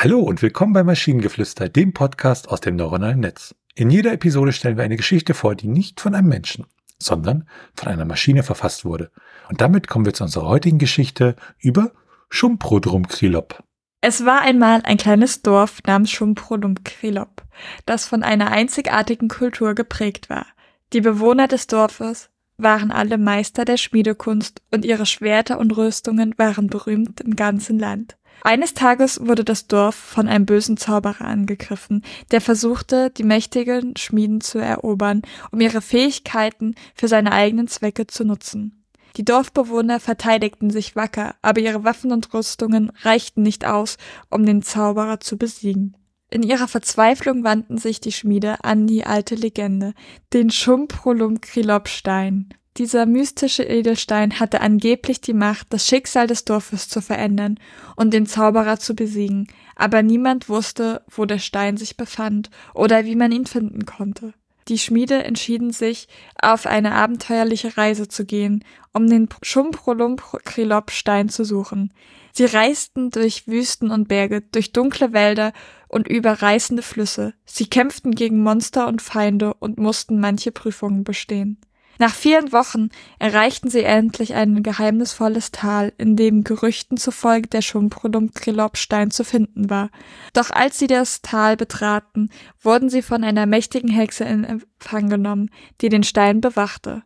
Hallo und willkommen bei Maschinengeflüster, dem Podcast aus dem neuronalen Netz. In jeder Episode stellen wir eine Geschichte vor, die nicht von einem Menschen, sondern von einer Maschine verfasst wurde. Und damit kommen wir zu unserer heutigen Geschichte über Schumprodrumkrilop. Es war einmal ein kleines Dorf namens Schumprodrumkrilop, das von einer einzigartigen Kultur geprägt war. Die Bewohner des Dorfes waren alle Meister der Schmiedekunst und ihre Schwerter und Rüstungen waren berühmt im ganzen Land. Eines Tages wurde das Dorf von einem bösen Zauberer angegriffen, der versuchte, die mächtigen Schmieden zu erobern, um ihre Fähigkeiten für seine eigenen Zwecke zu nutzen. Die Dorfbewohner verteidigten sich wacker, aber ihre Waffen und Rüstungen reichten nicht aus, um den Zauberer zu besiegen. In ihrer Verzweiflung wandten sich die Schmiede an die alte Legende, den Schumprolum-Krilop-Stein. Dieser mystische Edelstein hatte angeblich die Macht, das Schicksal des Dorfes zu verändern und den Zauberer zu besiegen, aber niemand wusste, wo der Stein sich befand oder wie man ihn finden konnte. Die Schmiede entschieden sich, auf eine abenteuerliche Reise zu gehen, um den Schumprolump-Krilop-Stein zu suchen. Sie reisten durch Wüsten und Berge, durch dunkle Wälder und über reißende Flüsse. Sie kämpften gegen Monster und Feinde und mussten manche Prüfungen bestehen. Nach vielen Wochen erreichten sie endlich ein geheimnisvolles Tal, in dem Gerüchten zufolge der Schumprodum-Krelop-Stein zu finden war. Doch als sie das Tal betraten, wurden sie von einer mächtigen Hexe in Empfang genommen, die den Stein bewachte.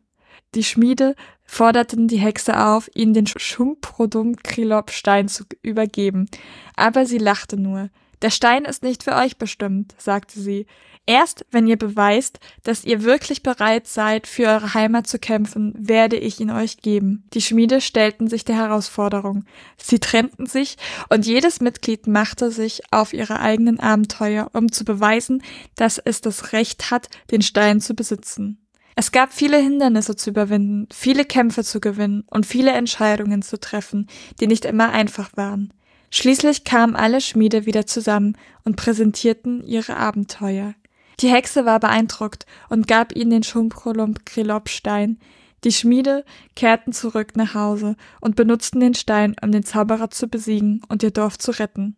Die Schmiede forderten die Hexe auf, ihnen den Schumprodum-Krelop-Stein zu übergeben, aber sie lachte nur. Der Stein ist nicht für euch bestimmt, sagte sie. Erst wenn ihr beweist, dass ihr wirklich bereit seid, für eure Heimat zu kämpfen, werde ich ihn euch geben. Die Schmiede stellten sich der Herausforderung. Sie trennten sich und jedes Mitglied machte sich auf ihre eigenen Abenteuer, um zu beweisen, dass es das Recht hat, den Stein zu besitzen. Es gab viele Hindernisse zu überwinden, viele Kämpfe zu gewinnen und viele Entscheidungen zu treffen, die nicht immer einfach waren. Schließlich kamen alle Schmiede wieder zusammen und präsentierten ihre Abenteuer. Die Hexe war beeindruckt und gab ihnen den Schumprolump-Krelop-Stein. Die Schmiede kehrten zurück nach Hause und benutzten den Stein, um den Zauberer zu besiegen und ihr Dorf zu retten.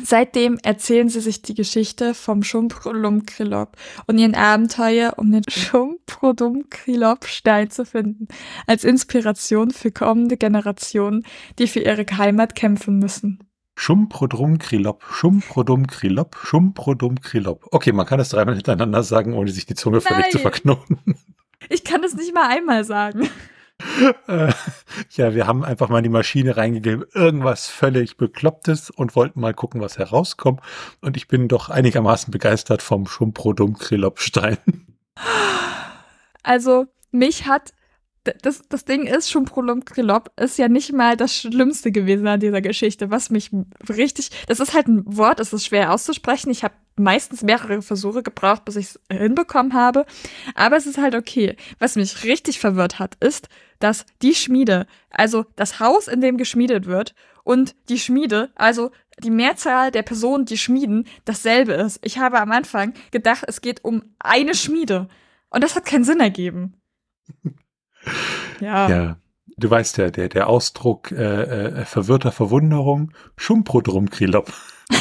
Seitdem erzählen sie sich die Geschichte vom Schumprolum-Krilop und ihren Abenteuer, um den Schumprolum-Krilop-Stein zu finden, als Inspiration für kommende Generationen, die für ihre Heimat kämpfen müssen. Schumprodrum Krilop, Schumprodum Krilop, Schumprodum Krilop. Okay, man kann das dreimal hintereinander sagen, ohne sich die Zunge völlig zu verknoten. Ich kann das nicht mal einmal sagen. Äh, ja, wir haben einfach mal in die Maschine reingegeben, irgendwas völlig Beklopptes und wollten mal gucken, was herauskommt. Und ich bin doch einigermaßen begeistert vom Schumprodum Krilop Stein. Also, mich hat das, das Ding ist, schon Prolomkrilop ist ja nicht mal das Schlimmste gewesen an dieser Geschichte, was mich richtig, das ist halt ein Wort, es ist schwer auszusprechen. Ich habe meistens mehrere Versuche gebraucht, bis ich es hinbekommen habe. Aber es ist halt okay. Was mich richtig verwirrt hat, ist, dass die Schmiede, also das Haus, in dem geschmiedet wird, und die Schmiede, also die Mehrzahl der Personen, die schmieden, dasselbe ist. Ich habe am Anfang gedacht, es geht um eine Schmiede. Und das hat keinen Sinn ergeben. Ja. ja. Du weißt ja, der, der Ausdruck äh, äh, verwirrter Verwunderung, Schumprodrum Krilop.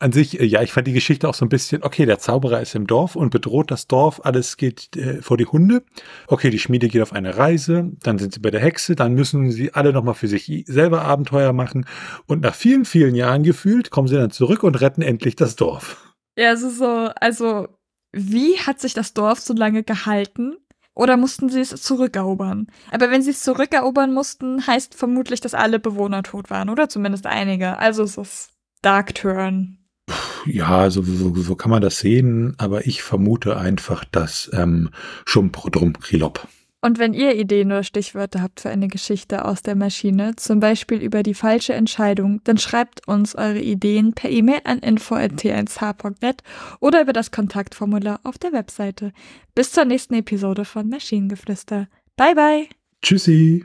An sich, äh, ja, ich fand die Geschichte auch so ein bisschen, okay, der Zauberer ist im Dorf und bedroht das Dorf, alles geht äh, vor die Hunde. Okay, die Schmiede geht auf eine Reise, dann sind sie bei der Hexe, dann müssen sie alle nochmal für sich selber Abenteuer machen und nach vielen, vielen Jahren gefühlt kommen sie dann zurück und retten endlich das Dorf. Ja, es ist so, also wie hat sich das Dorf so lange gehalten? Oder mussten sie es zurückerobern? Aber wenn sie es zurückerobern mussten, heißt vermutlich, dass alle Bewohner tot waren, oder zumindest einige. Also es ist Dark Turn. Ja, so, so, so kann man das sehen, aber ich vermute einfach, dass ähm, Schumprodrum Krilop und wenn ihr Ideen oder Stichwörter habt für eine Geschichte aus der Maschine, zum Beispiel über die falsche Entscheidung, dann schreibt uns eure Ideen per E-Mail an info.t1h.net oder über das Kontaktformular auf der Webseite. Bis zur nächsten Episode von Maschinengeflüster. Bye bye. Tschüssi.